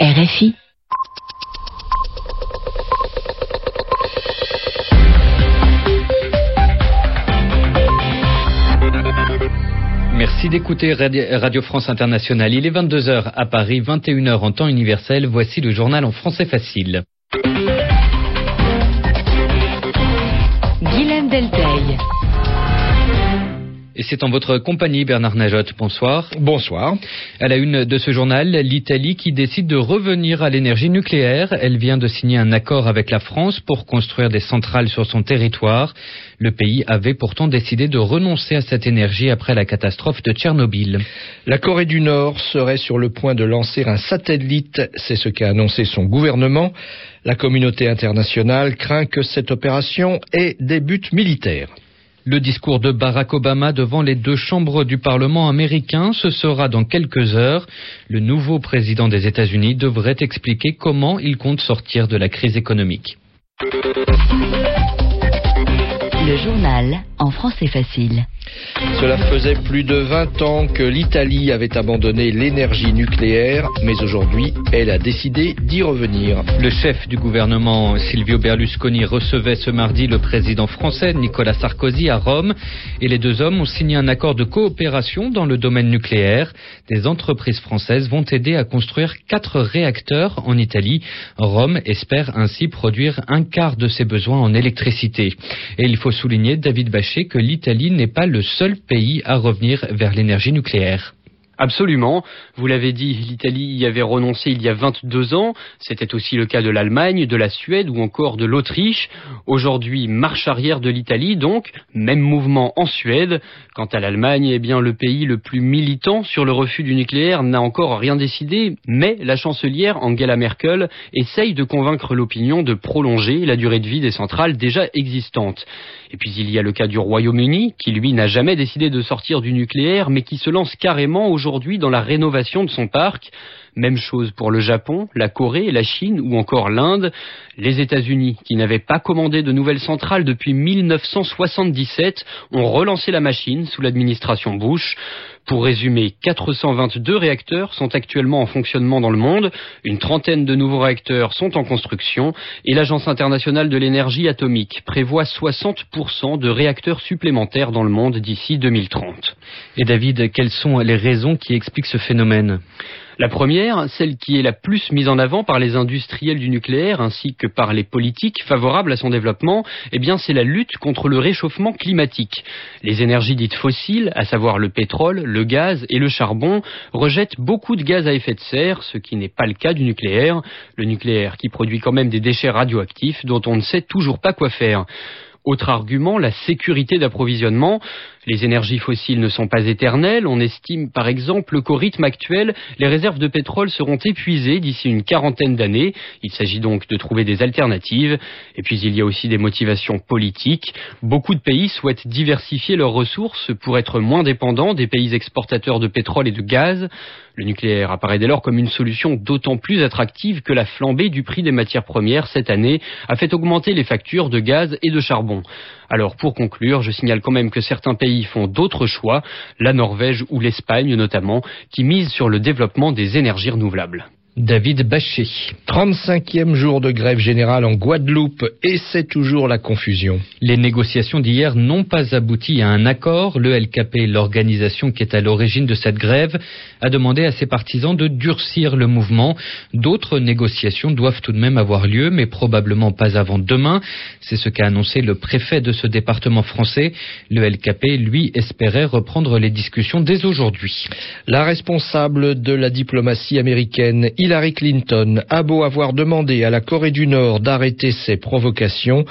RFI. Merci d'écouter Radio France Internationale. Il est 22h à Paris, 21h en temps universel. Voici le journal en français facile. C'est en votre compagnie, Bernard Najot. Bonsoir. Bonsoir. À la une de ce journal, l'Italie qui décide de revenir à l'énergie nucléaire. Elle vient de signer un accord avec la France pour construire des centrales sur son territoire. Le pays avait pourtant décidé de renoncer à cette énergie après la catastrophe de Tchernobyl. La Corée du Nord serait sur le point de lancer un satellite. C'est ce qu'a annoncé son gouvernement. La communauté internationale craint que cette opération ait des buts militaires. Le discours de Barack Obama devant les deux chambres du Parlement américain, ce sera dans quelques heures. Le nouveau président des États-Unis devrait expliquer comment il compte sortir de la crise économique. Le journal en français facile. Cela faisait plus de 20 ans que l'Italie avait abandonné l'énergie nucléaire, mais aujourd'hui, elle a décidé d'y revenir. Le chef du gouvernement, Silvio Berlusconi, recevait ce mardi le président français, Nicolas Sarkozy, à Rome, et les deux hommes ont signé un accord de coopération dans le domaine nucléaire. Des entreprises françaises vont aider à construire quatre réacteurs en Italie. Rome espère ainsi produire un quart de ses besoins en électricité. Et il faut souligner, David Bachet, que l'Italie n'est pas le seul pays à revenir vers l'énergie nucléaire. Absolument. Vous l'avez dit, l'Italie y avait renoncé il y a 22 ans. C'était aussi le cas de l'Allemagne, de la Suède ou encore de l'Autriche. Aujourd'hui, marche arrière de l'Italie, donc, même mouvement en Suède. Quant à l'Allemagne, eh bien, le pays le plus militant sur le refus du nucléaire n'a encore rien décidé, mais la chancelière Angela Merkel essaye de convaincre l'opinion de prolonger la durée de vie des centrales déjà existantes. Et puis il y a le cas du Royaume-Uni, qui lui n'a jamais décidé de sortir du nucléaire, mais qui se lance carrément aujourd'hui dans la rénovation de son parc. Même chose pour le Japon, la Corée, la Chine ou encore l'Inde. Les États-Unis, qui n'avaient pas commandé de nouvelles centrales depuis 1977, ont relancé la machine sous l'administration Bush. Pour résumer, 422 réacteurs sont actuellement en fonctionnement dans le monde, une trentaine de nouveaux réacteurs sont en construction et l'Agence internationale de l'énergie atomique prévoit 60% de réacteurs supplémentaires dans le monde d'ici 2030. Et David, quelles sont les raisons qui expliquent ce phénomène la première, celle qui est la plus mise en avant par les industriels du nucléaire ainsi que par les politiques favorables à son développement, eh c'est la lutte contre le réchauffement climatique. Les énergies dites fossiles, à savoir le pétrole, le gaz et le charbon, rejettent beaucoup de gaz à effet de serre, ce qui n'est pas le cas du nucléaire. Le nucléaire qui produit quand même des déchets radioactifs dont on ne sait toujours pas quoi faire. Autre argument, la sécurité d'approvisionnement. Les énergies fossiles ne sont pas éternelles. On estime par exemple qu'au rythme actuel, les réserves de pétrole seront épuisées d'ici une quarantaine d'années. Il s'agit donc de trouver des alternatives. Et puis il y a aussi des motivations politiques. Beaucoup de pays souhaitent diversifier leurs ressources pour être moins dépendants des pays exportateurs de pétrole et de gaz. Le nucléaire apparaît dès lors comme une solution d'autant plus attractive que la flambée du prix des matières premières cette année a fait augmenter les factures de gaz et de charbon. Alors pour conclure, je signale quand même que certains pays font d'autres choix, la Norvège ou l'Espagne notamment, qui misent sur le développement des énergies renouvelables. David Bachet. 35e jour de grève générale en Guadeloupe et c'est toujours la confusion. Les négociations d'hier n'ont pas abouti à un accord. Le LKP, l'organisation qui est à l'origine de cette grève, a demandé à ses partisans de durcir le mouvement. D'autres négociations doivent tout de même avoir lieu, mais probablement pas avant demain. C'est ce qu'a annoncé le préfet de ce département français. Le LKP, lui, espérait reprendre les discussions dès aujourd'hui. La responsable de la diplomatie américaine, Hillary Clinton a beau avoir demandé à la Corée du Nord d'arrêter ses provocations,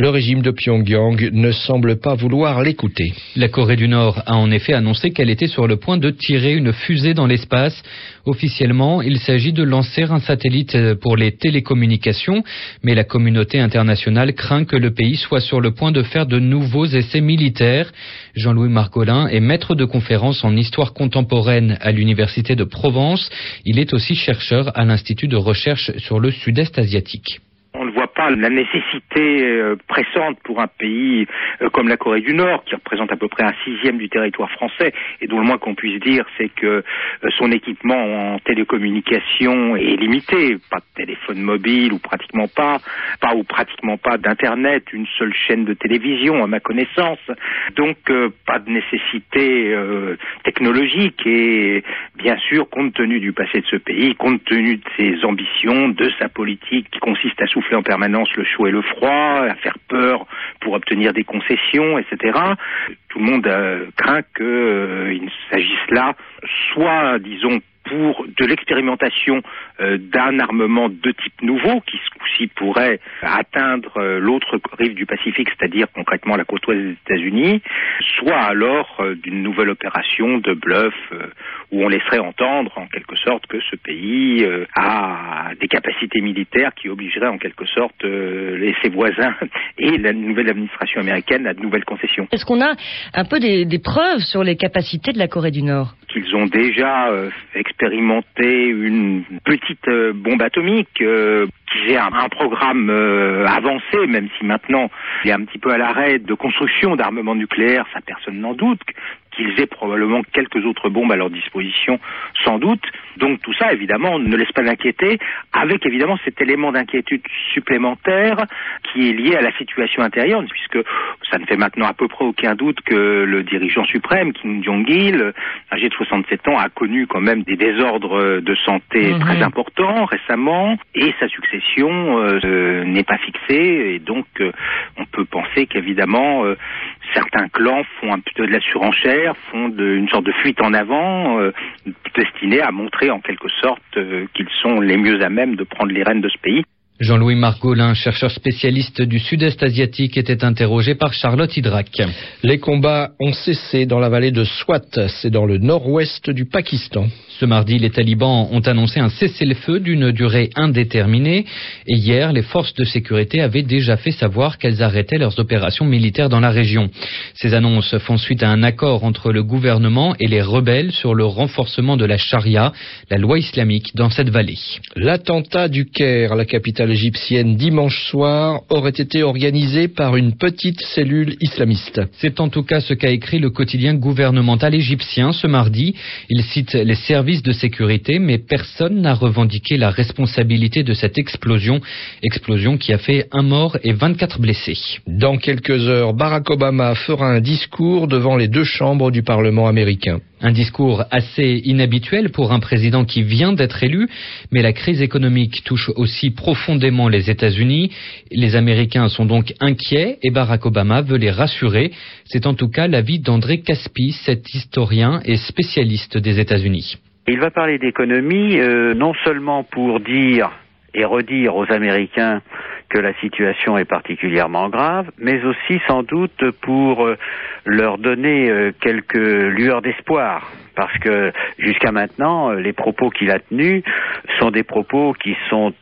le régime de Pyongyang ne semble pas vouloir l'écouter. La Corée du Nord a en effet annoncé qu'elle était sur le point de tirer une fusée dans l'espace. Officiellement, il s'agit de lancer un satellite pour les télécommunications, mais la communauté internationale craint que le pays soit sur le point de faire de nouveaux essais militaires. Jean-Louis Margolin est maître de conférence en histoire contemporaine à l'Université de Provence. Il est aussi chercheur à l'Institut de recherche sur le sud-est asiatique la nécessité euh, pressante pour un pays euh, comme la Corée du Nord, qui représente à peu près un sixième du territoire français, et dont le moins qu'on puisse dire, c'est que son équipement en télécommunication est limité, pas de téléphone mobile ou pratiquement pas, pas ou pratiquement pas d'internet, une seule chaîne de télévision à ma connaissance, donc pas de nécessité technologique et bien sûr compte tenu du passé de ce pays, compte tenu de ses ambitions, de sa politique qui consiste à souffler en permanence le chaud et le froid, à faire peur pour obtenir des concessions, etc. Tout le monde euh, craint qu'il euh, s'agisse là soit, disons, pour de l'expérimentation euh, d'un armement de type nouveau qui ce coup-ci pourrait atteindre euh, l'autre rive du Pacifique, c'est-à-dire concrètement la côte ouest des États-Unis, soit alors euh, d'une nouvelle opération de bluff où on laisserait entendre en quelque sorte que ce pays a des capacités militaires qui obligeraient en quelque sorte ses voisins et la nouvelle administration américaine à de nouvelles concessions. Est-ce qu'on a un peu des, des preuves sur les capacités de la Corée du Nord? Qu'ils ont déjà expérimenté une petite euh, bombe atomique euh, qui a un, programme euh, avancé, même si maintenant il est un petit peu à l'arrêt de construction d'armement nucléaire, ça personne n'en doute qu'ils aient probablement quelques autres bombes à leur disposition, sans doute. Donc tout ça, évidemment, ne laisse pas d'inquiéter, avec évidemment cet élément d'inquiétude supplémentaire qui est lié à la situation intérieure, puisque ça ne fait maintenant à peu près aucun doute que le dirigeant suprême, Kim Jong-il, âgé de 67 ans, a connu quand même des désordres de santé très importants récemment, et sa succession euh, n'est pas fixée, et donc euh, on peut penser qu'évidemment euh, certains clans font un peu de la surenchère, font une sorte de fuite en avant, destinée à montrer en quelque sorte qu'ils sont les mieux à même de prendre les rênes de ce pays. Jean-Louis Margolin, chercheur spécialiste du sud-est asiatique, était interrogé par Charlotte Hydrac. Les combats ont cessé dans la vallée de Swat, c'est dans le nord-ouest du Pakistan. Ce mardi, les talibans ont annoncé un cessez-le-feu d'une durée indéterminée et hier, les forces de sécurité avaient déjà fait savoir qu'elles arrêtaient leurs opérations militaires dans la région. Ces annonces font suite à un accord entre le gouvernement et les rebelles sur le renforcement de la charia, la loi islamique, dans cette vallée. L'attentat du Caire, la capitale égyptienne, dimanche soir, aurait été organisé par une petite cellule islamiste. C'est en tout cas ce qu'a écrit le quotidien gouvernemental égyptien ce mardi. Il cite les services de sécurité, mais personne n'a revendiqué la responsabilité de cette explosion, explosion qui a fait un mort et 24 blessés. Dans quelques heures, Barack Obama fera un discours devant les deux chambres du Parlement américain. Un discours assez inhabituel pour un président qui vient d'être élu, mais la crise économique touche aussi profondément les États-Unis. Les Américains sont donc inquiets et Barack Obama veut les rassurer. C'est en tout cas l'avis d'André Caspi, cet historien et spécialiste des États-Unis. Il va parler d'économie euh, non seulement pour dire et redire aux Américains que la situation est particulièrement grave, mais aussi sans doute pour euh, leur donner euh, quelques lueurs d'espoir. Parce que jusqu'à maintenant, les propos qu'il a tenus sont des propos qui sont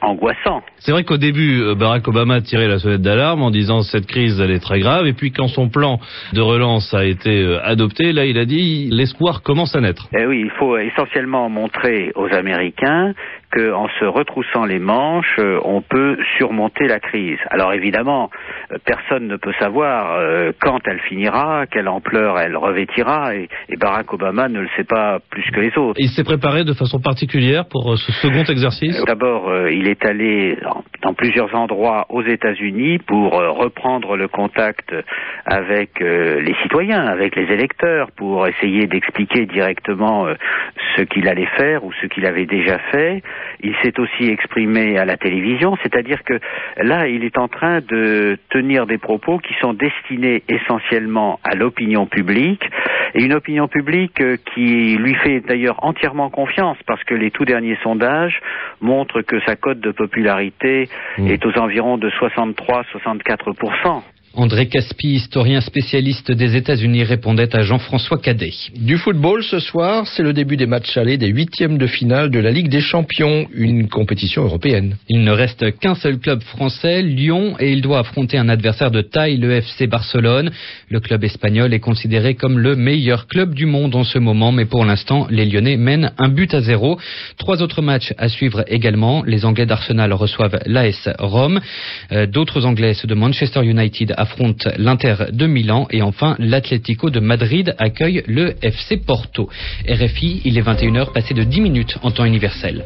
angoissants. C'est vrai qu'au début, Barack Obama a tiré la sonnette d'alarme en disant cette crise elle est très grave, et puis quand son plan de relance a été adopté, là il a dit l'espoir commence à naître. Eh oui, il faut essentiellement montrer aux Américains qu'en se retroussant les manches, euh, on peut surmonter la crise. Alors évidemment, euh, personne ne peut savoir euh, quand elle finira, quelle ampleur elle revêtira, et, Barack Obama ne le sait pas plus que les autres. Il s'est préparé de façon particulière pour ce second exercice? D'abord, il est allé dans, plusieurs endroits aux États-Unis pour reprendre le contact avec les citoyens, avec les électeurs, pour essayer d'expliquer directement ce qu'il allait faire ou ce qu'il avait déjà fait. Il s'est aussi exprimé à la télévision, c'est-à-dire que là, il est en train de tenir des propos qui sont destinés essentiellement à l'opinion publique, et une opinion publique euh, qui lui fait d'ailleurs entièrement confiance, parce que les tout derniers sondages montrent que sa cote de popularité mmh. est aux environs de 63-64 André Caspi, historien spécialiste des États-Unis, répondait à Jean-François Cadet. Du football ce soir, c'est le début des matchs allés des huitièmes de finale de la Ligue des Champions, une compétition européenne. Il ne reste qu'un seul club français, Lyon, et il doit affronter un adversaire de taille, le FC Barcelone. Le club espagnol est considéré comme le meilleur club du monde en ce moment, mais pour l'instant, les Lyonnais mènent un but à zéro. Trois autres matchs à suivre également. Les Anglais d'Arsenal reçoivent l'AS Rome. Euh, d'autres Anglais, ceux de Manchester United, affronte l'Inter de Milan et enfin l'Atlético de Madrid accueille le FC Porto. RFI, il est 21h passé de 10 minutes en temps universel.